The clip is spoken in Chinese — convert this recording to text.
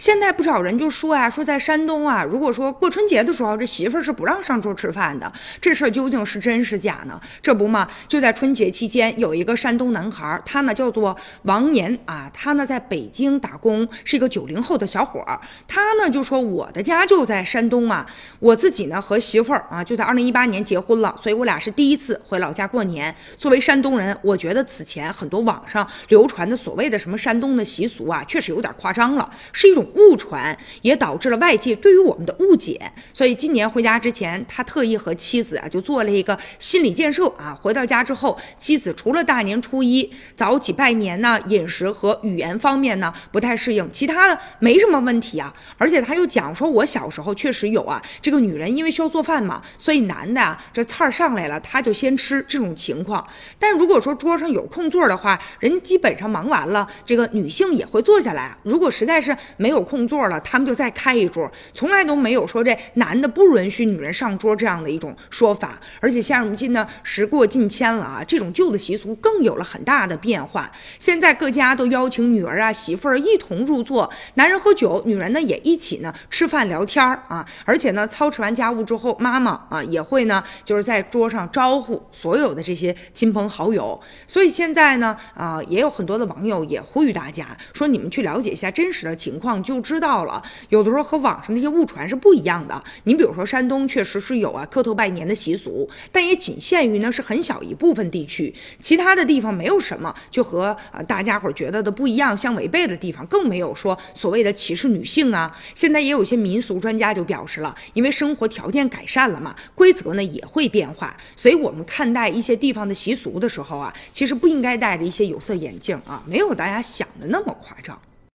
现在不少人就说呀，说在山东啊，如果说过春节的时候，这媳妇儿是不让上桌吃饭的，这事儿究竟是真是假呢？这不嘛，就在春节期间，有一个山东男孩，他呢叫做王年啊，他呢在北京打工，是一个九零后的小伙儿，他呢就说我的家就在山东啊，我自己呢和媳妇儿啊就在二零一八年结婚了，所以我俩是第一次回老家过年。作为山东人，我觉得此前很多网上流传的所谓的什么山东的习俗啊，确实有点夸张了，是一种误传，也导致了外界对于我们的误解。所以今年回家之前，他特意和妻子啊就做了一个心理建设啊。回到家之后，妻子除了大年初一早起拜年呢，饮食和语言方面呢不太适应，其他的没什么问题啊。而且他又讲说，我小时候确实有啊，这个女人因为需要做饭嘛，所以男的啊这菜儿上来了，他就先吃这种情况。但如果说桌上有空座的话，人家基本上忙完了，这个女性也会坐下来。如果实在是没有有空座了，他们就再开一桌，从来都没有说这男的不允许女人上桌这样的一种说法。而且现如今呢，时过境迁了啊，这种旧的习俗更有了很大的变化。现在各家都邀请女儿啊、媳妇儿一同入座，男人喝酒，女人呢也一起呢吃饭聊天儿啊。而且呢，操持完家务之后，妈妈啊也会呢就是在桌上招呼所有的这些亲朋好友。所以现在呢啊，也有很多的网友也呼吁大家说，你们去了解一下真实的情况就知道了。有的时候和网上那些误传是不一样的。你比如说山东确实是有啊磕头拜年的习俗，但也仅限于呢是很小一部分地区，其他的地方没有什么就和啊大家伙觉得的不一样、相违背的地方，更没有说所谓的歧视女性啊。现在也有一些民俗专家就表示了，因为生活条件改善了嘛，规则呢也会变化，所以我们看待一些地方的习俗的时候啊，其实不应该戴着一些有色眼镜啊，没有大家想的那么夸张。